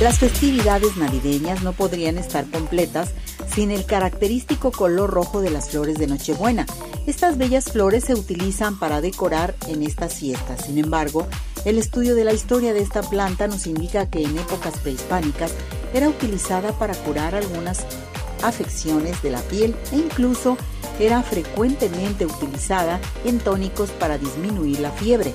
Las festividades navideñas no podrían estar completas sin el característico color rojo de las flores de Nochebuena. Estas bellas flores se utilizan para decorar en estas fiestas. Sin embargo, el estudio de la historia de esta planta nos indica que en épocas prehispánicas era utilizada para curar algunas afecciones de la piel e incluso era frecuentemente utilizada en tónicos para disminuir la fiebre.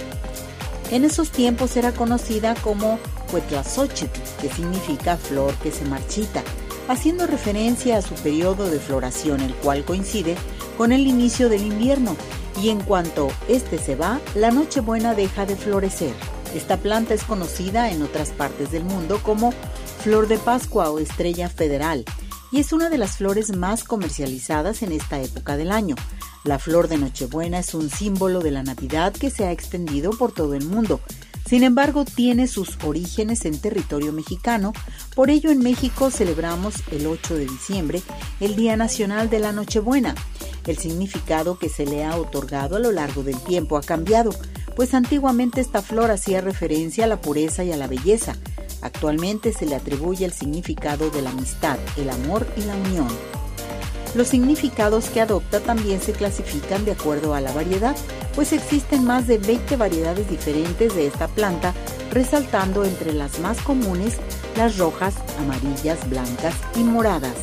En esos tiempos era conocida como Que significa flor que se marchita, haciendo referencia a su periodo de floración, el cual coincide con el inicio del invierno, y en cuanto este se va, la Nochebuena deja de florecer. Esta planta es conocida en otras partes del mundo como flor de Pascua o estrella federal, y es una de las flores más comercializadas en esta época del año. La flor de Nochebuena es un símbolo de la Navidad que se ha extendido por todo el mundo. Sin embargo, tiene sus orígenes en territorio mexicano, por ello en México celebramos el 8 de diciembre el Día Nacional de la Nochebuena. El significado que se le ha otorgado a lo largo del tiempo ha cambiado, pues antiguamente esta flor hacía referencia a la pureza y a la belleza, Actualmente se le atribuye el significado de la amistad, el amor y la unión. Los significados que adopta también se clasifican de acuerdo a la variedad, pues existen más de 20 variedades diferentes de esta planta, resaltando entre las más comunes las rojas, amarillas, blancas y moradas.